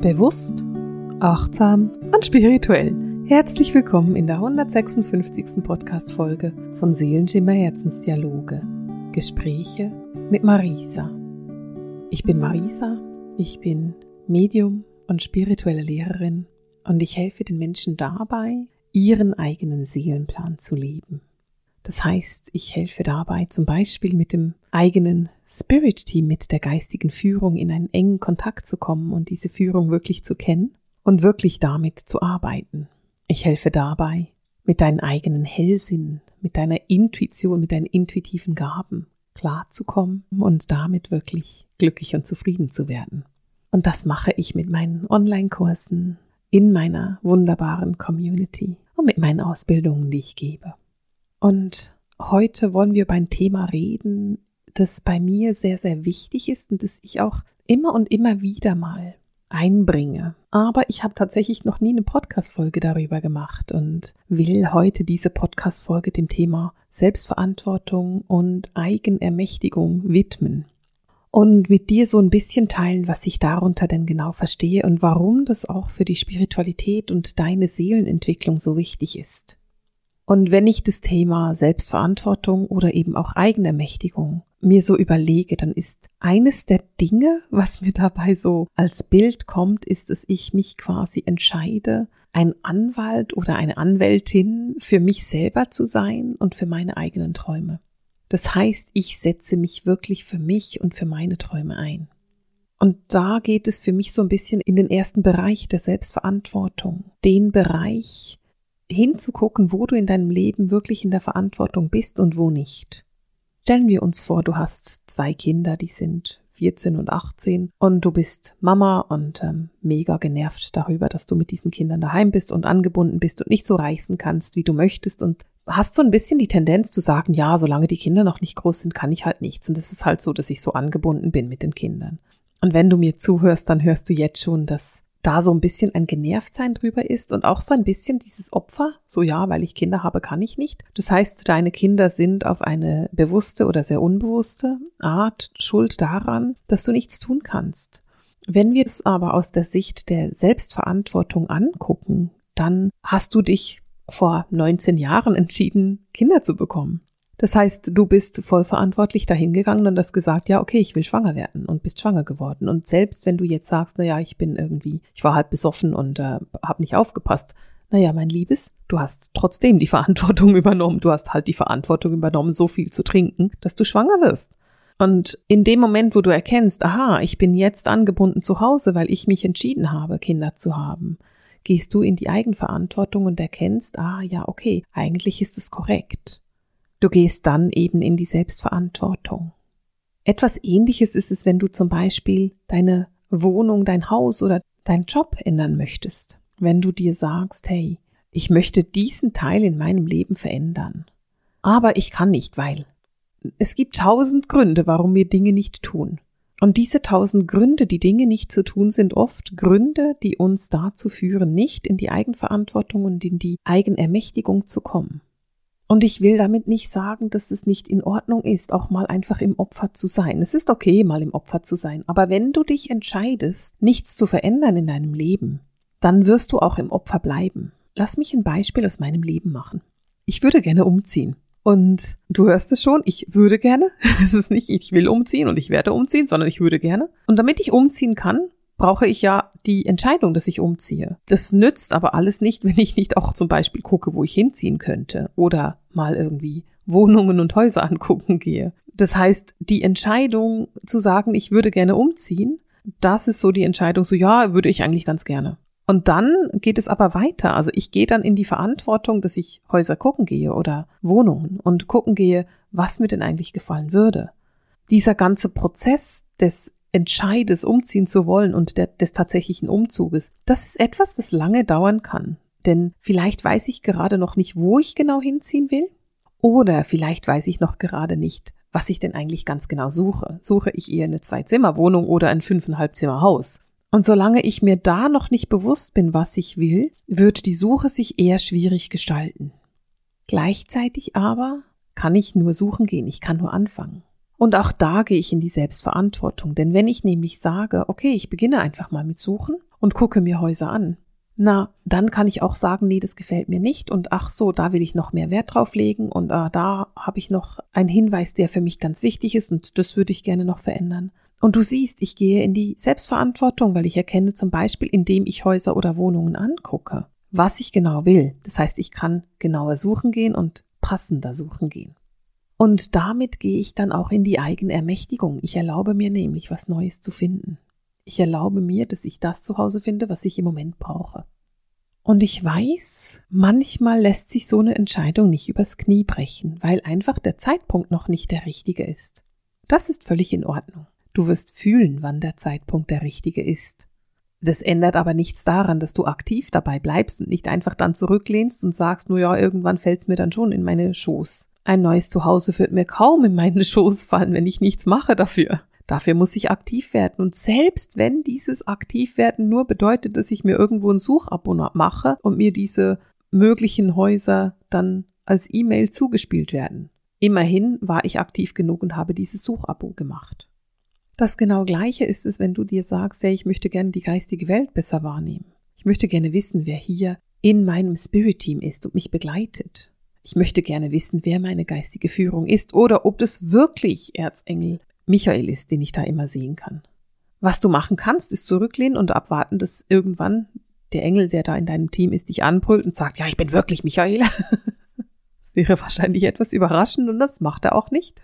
Bewusst, achtsam und spirituell. Herzlich willkommen in der 156. Podcast-Folge von Seelenschimmer Herzensdialoge. Gespräche mit Marisa. Ich bin Marisa, ich bin Medium und spirituelle Lehrerin und ich helfe den Menschen dabei, ihren eigenen Seelenplan zu leben. Das heißt, ich helfe dabei zum Beispiel mit dem eigenen Spirit Team, mit der geistigen Führung in einen engen Kontakt zu kommen und diese Führung wirklich zu kennen und wirklich damit zu arbeiten. Ich helfe dabei, mit deinen eigenen Hellsinn, mit deiner Intuition, mit deinen intuitiven Gaben klarzukommen und damit wirklich glücklich und zufrieden zu werden. Und das mache ich mit meinen Online-Kursen, in meiner wunderbaren Community und mit meinen Ausbildungen, die ich gebe. Und heute wollen wir über ein Thema reden, das bei mir sehr, sehr wichtig ist und das ich auch immer und immer wieder mal einbringe. Aber ich habe tatsächlich noch nie eine Podcast-Folge darüber gemacht und will heute diese Podcast-Folge dem Thema Selbstverantwortung und Eigenermächtigung widmen. Und mit dir so ein bisschen teilen, was ich darunter denn genau verstehe und warum das auch für die Spiritualität und deine Seelenentwicklung so wichtig ist. Und wenn ich das Thema Selbstverantwortung oder eben auch Eigenermächtigung mir so überlege, dann ist eines der Dinge, was mir dabei so als Bild kommt, ist, dass ich mich quasi entscheide, ein Anwalt oder eine Anwältin für mich selber zu sein und für meine eigenen Träume. Das heißt, ich setze mich wirklich für mich und für meine Träume ein. Und da geht es für mich so ein bisschen in den ersten Bereich der Selbstverantwortung, den Bereich, hinzugucken, wo du in deinem Leben wirklich in der Verantwortung bist und wo nicht. Stellen wir uns vor, du hast zwei Kinder, die sind 14 und 18 und du bist Mama und ähm, mega genervt darüber, dass du mit diesen Kindern daheim bist und angebunden bist und nicht so reisen kannst, wie du möchtest und hast so ein bisschen die Tendenz zu sagen, ja, solange die Kinder noch nicht groß sind, kann ich halt nichts und es ist halt so, dass ich so angebunden bin mit den Kindern. Und wenn du mir zuhörst, dann hörst du jetzt schon, dass da so ein bisschen ein Genervtsein drüber ist und auch so ein bisschen dieses Opfer, so ja, weil ich Kinder habe, kann ich nicht. Das heißt, deine Kinder sind auf eine bewusste oder sehr unbewusste Art schuld daran, dass du nichts tun kannst. Wenn wir es aber aus der Sicht der Selbstverantwortung angucken, dann hast du dich vor 19 Jahren entschieden, Kinder zu bekommen. Das heißt, du bist voll verantwortlich dahingegangen und hast gesagt, ja, okay, ich will schwanger werden und bist schwanger geworden. Und selbst wenn du jetzt sagst, na ja, ich bin irgendwie, ich war halt besoffen und äh, habe nicht aufgepasst, naja, mein Liebes, du hast trotzdem die Verantwortung übernommen. Du hast halt die Verantwortung übernommen, so viel zu trinken, dass du schwanger wirst. Und in dem Moment, wo du erkennst, aha, ich bin jetzt angebunden zu Hause, weil ich mich entschieden habe, Kinder zu haben, gehst du in die Eigenverantwortung und erkennst, ah ja, okay, eigentlich ist es korrekt. Du gehst dann eben in die Selbstverantwortung. Etwas ähnliches ist es, wenn du zum Beispiel deine Wohnung, dein Haus oder deinen Job ändern möchtest. Wenn du dir sagst, hey, ich möchte diesen Teil in meinem Leben verändern. Aber ich kann nicht, weil es gibt tausend Gründe, warum wir Dinge nicht tun. Und diese tausend Gründe, die Dinge nicht zu tun, sind oft Gründe, die uns dazu führen, nicht in die Eigenverantwortung und in die Eigenermächtigung zu kommen. Und ich will damit nicht sagen, dass es nicht in Ordnung ist, auch mal einfach im Opfer zu sein. Es ist okay, mal im Opfer zu sein. Aber wenn du dich entscheidest, nichts zu verändern in deinem Leben, dann wirst du auch im Opfer bleiben. Lass mich ein Beispiel aus meinem Leben machen. Ich würde gerne umziehen. Und du hörst es schon, ich würde gerne. Es ist nicht, ich will umziehen und ich werde umziehen, sondern ich würde gerne. Und damit ich umziehen kann, brauche ich ja die Entscheidung, dass ich umziehe. Das nützt aber alles nicht, wenn ich nicht auch zum Beispiel gucke, wo ich hinziehen könnte oder mal irgendwie Wohnungen und Häuser angucken gehe. Das heißt, die Entscheidung zu sagen, ich würde gerne umziehen, das ist so die Entscheidung, so ja, würde ich eigentlich ganz gerne. Und dann geht es aber weiter. Also ich gehe dann in die Verantwortung, dass ich Häuser gucken gehe oder Wohnungen und gucken gehe, was mir denn eigentlich gefallen würde. Dieser ganze Prozess des Entscheides, umziehen zu wollen und der, des tatsächlichen Umzuges, das ist etwas, was lange dauern kann. Denn vielleicht weiß ich gerade noch nicht, wo ich genau hinziehen will. Oder vielleicht weiß ich noch gerade nicht, was ich denn eigentlich ganz genau suche. Suche ich eher eine Zwei-Zimmer-Wohnung oder ein fünfeinhalb Zimmer-Haus? Und solange ich mir da noch nicht bewusst bin, was ich will, wird die Suche sich eher schwierig gestalten. Gleichzeitig aber kann ich nur suchen gehen, ich kann nur anfangen. Und auch da gehe ich in die Selbstverantwortung. Denn wenn ich nämlich sage, okay, ich beginne einfach mal mit Suchen und gucke mir Häuser an. Na, dann kann ich auch sagen, nee, das gefällt mir nicht und ach so, da will ich noch mehr Wert drauf legen und äh, da habe ich noch einen Hinweis, der für mich ganz wichtig ist und das würde ich gerne noch verändern. Und du siehst, ich gehe in die Selbstverantwortung, weil ich erkenne zum Beispiel, indem ich Häuser oder Wohnungen angucke, was ich genau will. Das heißt, ich kann genauer suchen gehen und passender suchen gehen. Und damit gehe ich dann auch in die eigene Ermächtigung. Ich erlaube mir nämlich, was Neues zu finden. Ich erlaube mir, dass ich das zu Hause finde, was ich im Moment brauche. Und ich weiß, manchmal lässt sich so eine Entscheidung nicht übers Knie brechen, weil einfach der Zeitpunkt noch nicht der richtige ist. Das ist völlig in Ordnung. Du wirst fühlen, wann der Zeitpunkt der richtige ist. Das ändert aber nichts daran, dass du aktiv dabei bleibst und nicht einfach dann zurücklehnst und sagst, nur ja, irgendwann fällt's mir dann schon in meine Schoß. Ein neues Zuhause wird mir kaum in meine Schoß fallen, wenn ich nichts mache dafür. Dafür muss ich aktiv werden. Und selbst wenn dieses Aktivwerden nur bedeutet, dass ich mir irgendwo ein Suchabo mache und mir diese möglichen Häuser dann als E-Mail zugespielt werden. Immerhin war ich aktiv genug und habe dieses Suchabo gemacht. Das genau gleiche ist es, wenn du dir sagst, ja, ich möchte gerne die geistige Welt besser wahrnehmen. Ich möchte gerne wissen, wer hier in meinem Spirit-Team ist und mich begleitet. Ich möchte gerne wissen, wer meine geistige Führung ist oder ob das wirklich Erzengel Michael ist, den ich da immer sehen kann. Was du machen kannst, ist zurücklehnen und abwarten, dass irgendwann der Engel, der da in deinem Team ist, dich anbrüllt und sagt, ja, ich bin wirklich Michael. das wäre wahrscheinlich etwas überraschend und das macht er auch nicht.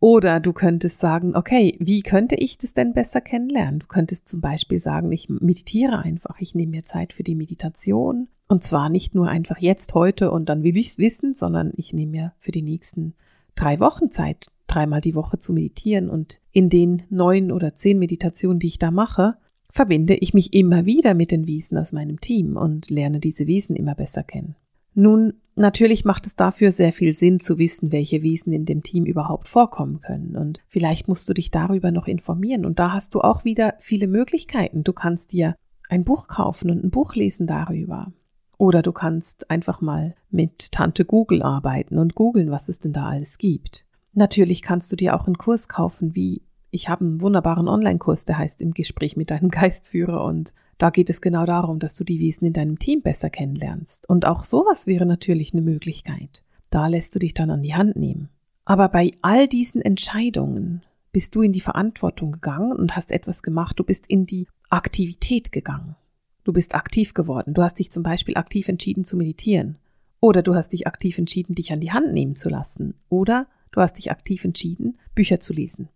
Oder du könntest sagen, okay, wie könnte ich das denn besser kennenlernen? Du könntest zum Beispiel sagen, ich meditiere einfach, ich nehme mir Zeit für die Meditation. Und zwar nicht nur einfach jetzt, heute und dann will ich es wissen, sondern ich nehme mir für die nächsten drei Wochen Zeit, dreimal die Woche zu meditieren und in den neun oder zehn Meditationen, die ich da mache, verbinde ich mich immer wieder mit den Wesen aus meinem Team und lerne diese Wesen immer besser kennen. Nun, natürlich macht es dafür sehr viel Sinn zu wissen, welche Wesen in dem Team überhaupt vorkommen können. Und vielleicht musst du dich darüber noch informieren. Und da hast du auch wieder viele Möglichkeiten. Du kannst dir ein Buch kaufen und ein Buch lesen darüber. Oder du kannst einfach mal mit Tante Google arbeiten und googeln, was es denn da alles gibt. Natürlich kannst du dir auch einen Kurs kaufen, wie ich habe einen wunderbaren Online-Kurs, der heißt im Gespräch mit deinem Geistführer und da geht es genau darum, dass du die Wesen in deinem Team besser kennenlernst. Und auch sowas wäre natürlich eine Möglichkeit. Da lässt du dich dann an die Hand nehmen. Aber bei all diesen Entscheidungen bist du in die Verantwortung gegangen und hast etwas gemacht. Du bist in die Aktivität gegangen. Du bist aktiv geworden. Du hast dich zum Beispiel aktiv entschieden zu meditieren. Oder du hast dich aktiv entschieden, dich an die Hand nehmen zu lassen. Oder Du hast dich aktiv entschieden, Bücher zu lesen.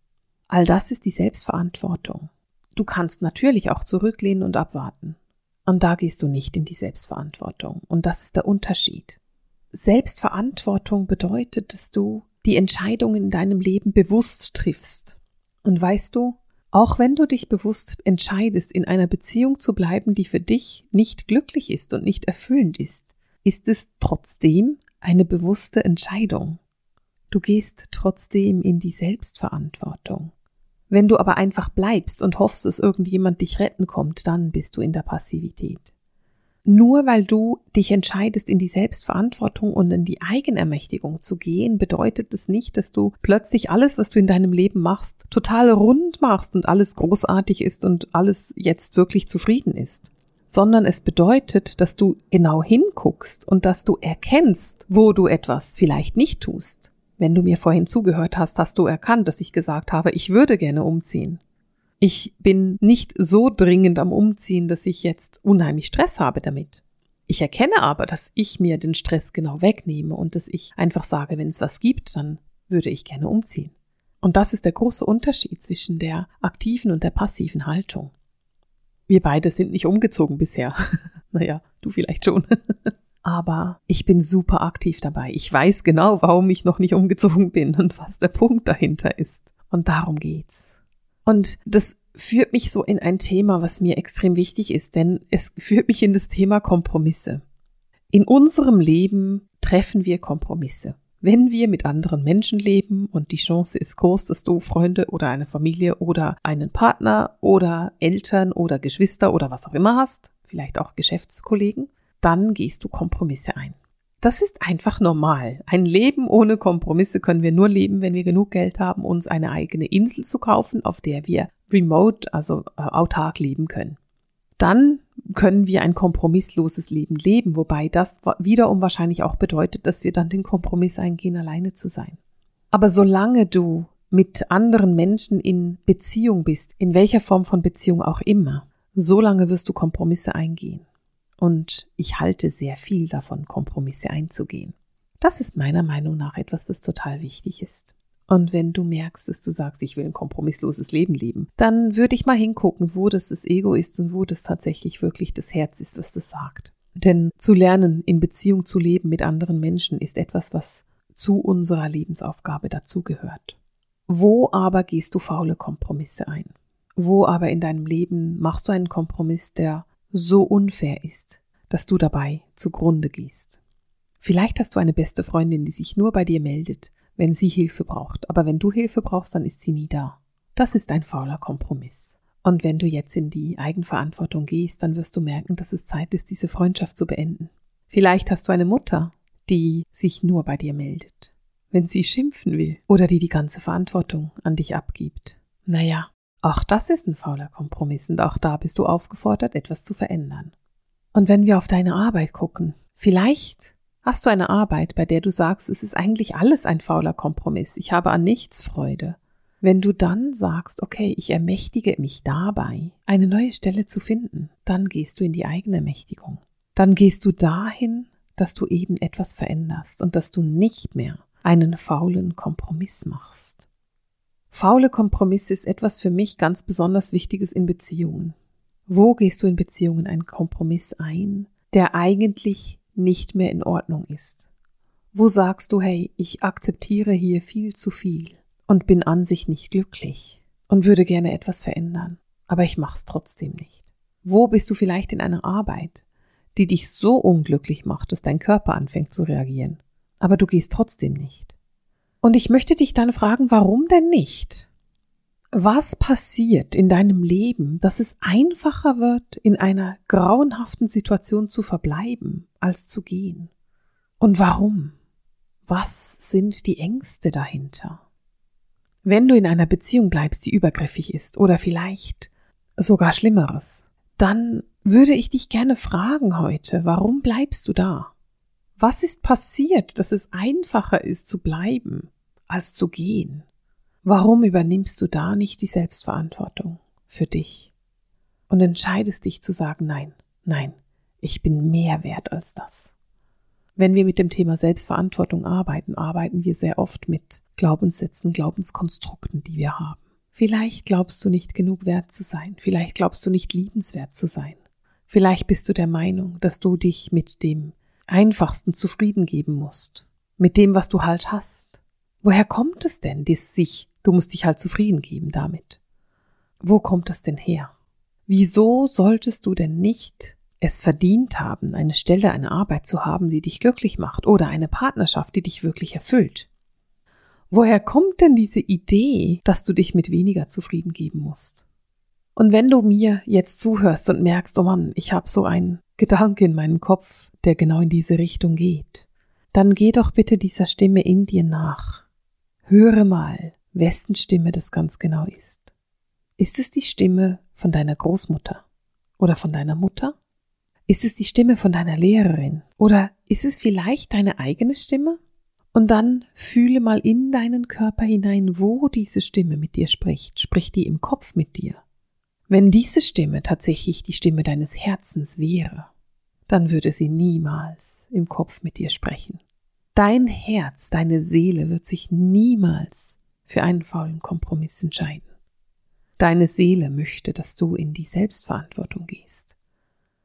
All das ist die Selbstverantwortung. Du kannst natürlich auch zurücklehnen und abwarten. Und da gehst du nicht in die Selbstverantwortung. Und das ist der Unterschied. Selbstverantwortung bedeutet, dass du die Entscheidungen in deinem Leben bewusst triffst. Und weißt du, auch wenn du dich bewusst entscheidest, in einer Beziehung zu bleiben, die für dich nicht glücklich ist und nicht erfüllend ist, ist es trotzdem eine bewusste Entscheidung. Du gehst trotzdem in die Selbstverantwortung. Wenn du aber einfach bleibst und hoffst, dass irgendjemand dich retten kommt, dann bist du in der Passivität. Nur weil du dich entscheidest, in die Selbstverantwortung und in die Eigenermächtigung zu gehen, bedeutet es das nicht, dass du plötzlich alles, was du in deinem Leben machst, total rund machst und alles großartig ist und alles jetzt wirklich zufrieden ist. Sondern es bedeutet, dass du genau hinguckst und dass du erkennst, wo du etwas vielleicht nicht tust wenn du mir vorhin zugehört hast, hast du erkannt, dass ich gesagt habe, ich würde gerne umziehen. Ich bin nicht so dringend am Umziehen, dass ich jetzt unheimlich Stress habe damit. Ich erkenne aber, dass ich mir den Stress genau wegnehme und dass ich einfach sage, wenn es was gibt, dann würde ich gerne umziehen. Und das ist der große Unterschied zwischen der aktiven und der passiven Haltung. Wir beide sind nicht umgezogen bisher. naja, du vielleicht schon. aber ich bin super aktiv dabei. Ich weiß genau, warum ich noch nicht umgezogen bin und was der Punkt dahinter ist. Und darum geht's. Und das führt mich so in ein Thema, was mir extrem wichtig ist, denn es führt mich in das Thema Kompromisse. In unserem Leben treffen wir Kompromisse. Wenn wir mit anderen Menschen leben und die Chance ist groß, dass du Freunde oder eine Familie oder einen Partner oder Eltern oder Geschwister oder was auch immer hast, vielleicht auch Geschäftskollegen, dann gehst du Kompromisse ein. Das ist einfach normal. Ein Leben ohne Kompromisse können wir nur leben, wenn wir genug Geld haben, uns eine eigene Insel zu kaufen, auf der wir remote, also äh, autark leben können. dann können wir ein kompromissloses Leben leben, wobei das wiederum wahrscheinlich auch bedeutet, dass wir dann den Kompromiss eingehen, alleine zu sein. Aber solange du mit anderen Menschen in Beziehung bist, in welcher Form von Beziehung auch immer, solange wirst du Kompromisse eingehen. Und ich halte sehr viel davon, Kompromisse einzugehen. Das ist meiner Meinung nach etwas, was total wichtig ist. Und wenn du merkst, dass du sagst, ich will ein kompromissloses Leben leben, dann würde ich mal hingucken, wo das das Ego ist und wo das tatsächlich wirklich das Herz ist, was das sagt. Denn zu lernen, in Beziehung zu leben mit anderen Menschen, ist etwas, was zu unserer Lebensaufgabe dazugehört. Wo aber gehst du faule Kompromisse ein? Wo aber in deinem Leben machst du einen Kompromiss, der so unfair ist, dass du dabei zugrunde gehst? Vielleicht hast du eine beste Freundin, die sich nur bei dir meldet, wenn sie Hilfe braucht, aber wenn du Hilfe brauchst, dann ist sie nie da. Das ist ein fauler Kompromiss. Und wenn du jetzt in die Eigenverantwortung gehst, dann wirst du merken, dass es Zeit ist, diese Freundschaft zu beenden. Vielleicht hast du eine Mutter, die sich nur bei dir meldet, wenn sie schimpfen will oder die die ganze Verantwortung an dich abgibt. Naja, auch das ist ein fauler Kompromiss und auch da bist du aufgefordert, etwas zu verändern. Und wenn wir auf deine Arbeit gucken, vielleicht Hast du eine Arbeit, bei der du sagst, es ist eigentlich alles ein fauler Kompromiss, ich habe an nichts Freude? Wenn du dann sagst, okay, ich ermächtige mich dabei, eine neue Stelle zu finden, dann gehst du in die eigene Ermächtigung. Dann gehst du dahin, dass du eben etwas veränderst und dass du nicht mehr einen faulen Kompromiss machst. Faule Kompromisse ist etwas für mich ganz besonders Wichtiges in Beziehungen. Wo gehst du in Beziehungen einen Kompromiss ein, der eigentlich nicht mehr in Ordnung ist? Wo sagst du, hey, ich akzeptiere hier viel zu viel und bin an sich nicht glücklich und würde gerne etwas verändern, aber ich mach's trotzdem nicht? Wo bist du vielleicht in einer Arbeit, die dich so unglücklich macht, dass dein Körper anfängt zu reagieren, aber du gehst trotzdem nicht? Und ich möchte dich dann fragen, warum denn nicht? Was passiert in deinem Leben, dass es einfacher wird, in einer grauenhaften Situation zu verbleiben, als zu gehen? Und warum? Was sind die Ängste dahinter? Wenn du in einer Beziehung bleibst, die übergriffig ist oder vielleicht sogar Schlimmeres, dann würde ich dich gerne fragen heute, warum bleibst du da? Was ist passiert, dass es einfacher ist zu bleiben, als zu gehen? Warum übernimmst du da nicht die Selbstverantwortung für dich und entscheidest dich zu sagen, nein, nein, ich bin mehr wert als das? Wenn wir mit dem Thema Selbstverantwortung arbeiten, arbeiten wir sehr oft mit Glaubenssätzen, Glaubenskonstrukten, die wir haben. Vielleicht glaubst du nicht genug wert zu sein, vielleicht glaubst du nicht liebenswert zu sein, vielleicht bist du der Meinung, dass du dich mit dem Einfachsten zufrieden geben musst, mit dem, was du halt hast. Woher kommt es denn, dies sich Du musst dich halt zufrieden geben damit. Wo kommt das denn her? Wieso solltest du denn nicht es verdient haben, eine Stelle, eine Arbeit zu haben, die dich glücklich macht oder eine Partnerschaft, die dich wirklich erfüllt? Woher kommt denn diese Idee, dass du dich mit weniger zufrieden geben musst? Und wenn du mir jetzt zuhörst und merkst, oh Mann, ich habe so einen Gedanke in meinem Kopf, der genau in diese Richtung geht, dann geh doch bitte dieser Stimme in dir nach. Höre mal, wessen Stimme das ganz genau ist. Ist es die Stimme von deiner Großmutter oder von deiner Mutter? Ist es die Stimme von deiner Lehrerin oder ist es vielleicht deine eigene Stimme? Und dann fühle mal in deinen Körper hinein, wo diese Stimme mit dir spricht. Spricht die im Kopf mit dir? Wenn diese Stimme tatsächlich die Stimme deines Herzens wäre, dann würde sie niemals im Kopf mit dir sprechen. Dein Herz, deine Seele wird sich niemals für einen faulen Kompromiss entscheiden. Deine Seele möchte, dass du in die Selbstverantwortung gehst.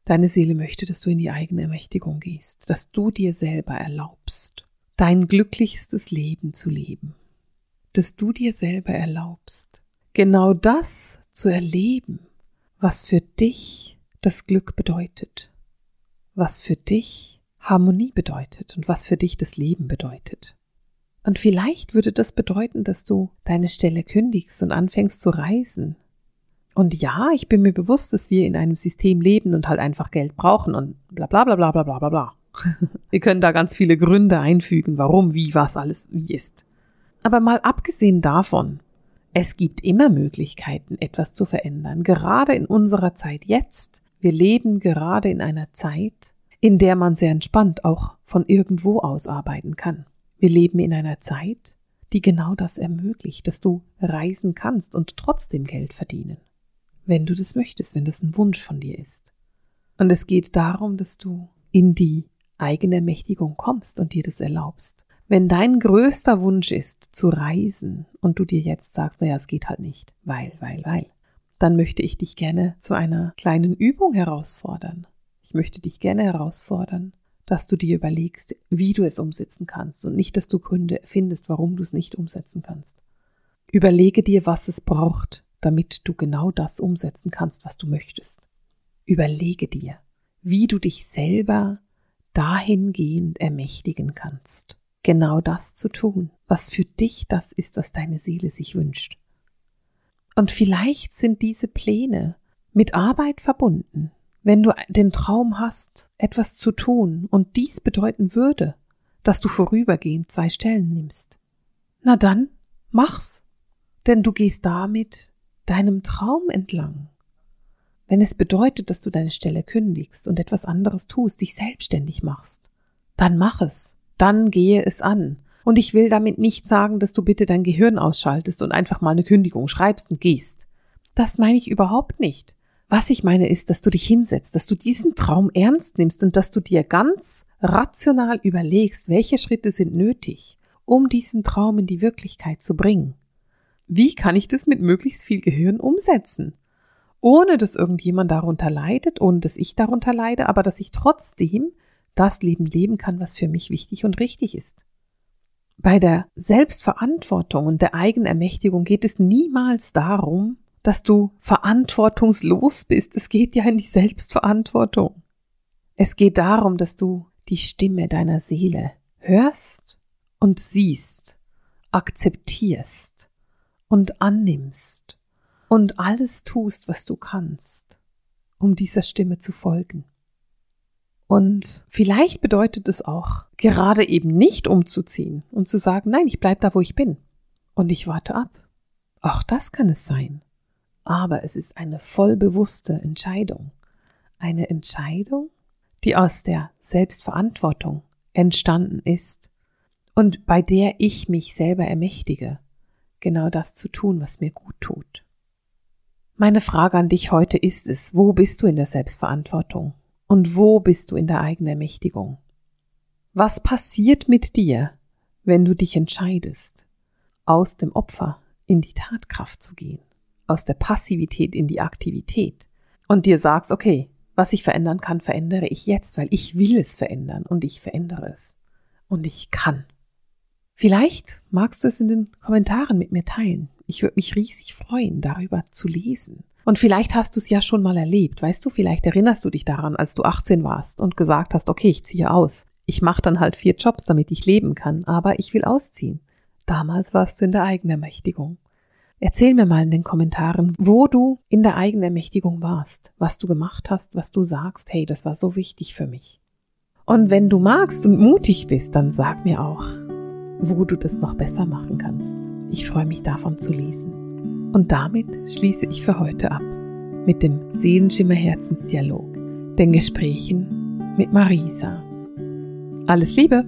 Deine Seele möchte, dass du in die eigene Ermächtigung gehst, dass du dir selber erlaubst, dein glücklichstes Leben zu leben, dass du dir selber erlaubst, genau das zu erleben, was für dich das Glück bedeutet, was für dich Harmonie bedeutet und was für dich das Leben bedeutet. Und vielleicht würde das bedeuten, dass du deine Stelle kündigst und anfängst zu reisen. Und ja, ich bin mir bewusst, dass wir in einem System leben und halt einfach Geld brauchen und bla bla bla bla bla bla bla bla. wir können da ganz viele Gründe einfügen, warum, wie, was alles wie ist. Aber mal abgesehen davon, es gibt immer Möglichkeiten, etwas zu verändern, gerade in unserer Zeit jetzt. Wir leben gerade in einer Zeit, in der man sehr entspannt auch von irgendwo aus arbeiten kann. Wir leben in einer Zeit, die genau das ermöglicht, dass du reisen kannst und trotzdem Geld verdienen. Wenn du das möchtest, wenn das ein Wunsch von dir ist. Und es geht darum, dass du in die eigene Ermächtigung kommst und dir das erlaubst. Wenn dein größter Wunsch ist, zu reisen und du dir jetzt sagst, naja, es geht halt nicht, weil, weil, weil, dann möchte ich dich gerne zu einer kleinen Übung herausfordern. Ich möchte dich gerne herausfordern, dass du dir überlegst, wie du es umsetzen kannst und nicht, dass du Gründe findest, warum du es nicht umsetzen kannst. Überlege dir, was es braucht, damit du genau das umsetzen kannst, was du möchtest. Überlege dir, wie du dich selber dahingehend ermächtigen kannst, genau das zu tun, was für dich das ist, was deine Seele sich wünscht. Und vielleicht sind diese Pläne mit Arbeit verbunden, wenn du den Traum hast, etwas zu tun und dies bedeuten würde, dass du vorübergehend zwei Stellen nimmst, na dann mach's, denn du gehst damit deinem Traum entlang. Wenn es bedeutet, dass du deine Stelle kündigst und etwas anderes tust, dich selbstständig machst, dann mach es, dann gehe es an. Und ich will damit nicht sagen, dass du bitte dein Gehirn ausschaltest und einfach mal eine Kündigung schreibst und gehst. Das meine ich überhaupt nicht. Was ich meine ist, dass du dich hinsetzt, dass du diesen Traum ernst nimmst und dass du dir ganz rational überlegst, welche Schritte sind nötig, um diesen Traum in die Wirklichkeit zu bringen. Wie kann ich das mit möglichst viel Gehirn umsetzen? Ohne dass irgendjemand darunter leidet, ohne dass ich darunter leide, aber dass ich trotzdem das Leben leben kann, was für mich wichtig und richtig ist. Bei der Selbstverantwortung und der Eigenermächtigung geht es niemals darum, dass du verantwortungslos bist. Es geht ja in die Selbstverantwortung. Es geht darum, dass du die Stimme deiner Seele hörst und siehst, akzeptierst und annimmst und alles tust, was du kannst, um dieser Stimme zu folgen. Und vielleicht bedeutet es auch, gerade eben nicht umzuziehen und zu sagen, nein, ich bleib da, wo ich bin und ich warte ab. Auch das kann es sein aber es ist eine vollbewusste Entscheidung. Eine Entscheidung, die aus der Selbstverantwortung entstanden ist und bei der ich mich selber ermächtige, genau das zu tun, was mir gut tut. Meine Frage an dich heute ist es, wo bist du in der Selbstverantwortung und wo bist du in der eigenen Ermächtigung? Was passiert mit dir, wenn du dich entscheidest, aus dem Opfer in die Tatkraft zu gehen? aus der Passivität in die Aktivität und dir sagst, okay, was ich verändern kann, verändere ich jetzt, weil ich will es verändern und ich verändere es. Und ich kann. Vielleicht magst du es in den Kommentaren mit mir teilen. Ich würde mich riesig freuen, darüber zu lesen. Und vielleicht hast du es ja schon mal erlebt. Weißt du, vielleicht erinnerst du dich daran, als du 18 warst und gesagt hast, okay, ich ziehe aus. Ich mache dann halt vier Jobs, damit ich leben kann, aber ich will ausziehen. Damals warst du in der Eigenermächtigung. Erzähl mir mal in den Kommentaren, wo du in der Eigenermächtigung warst, was du gemacht hast, was du sagst, hey, das war so wichtig für mich. Und wenn du magst und mutig bist, dann sag mir auch, wo du das noch besser machen kannst. Ich freue mich davon zu lesen. Und damit schließe ich für heute ab mit dem Seelenschimmer Herzensdialog, den Gesprächen mit Marisa. Alles Liebe!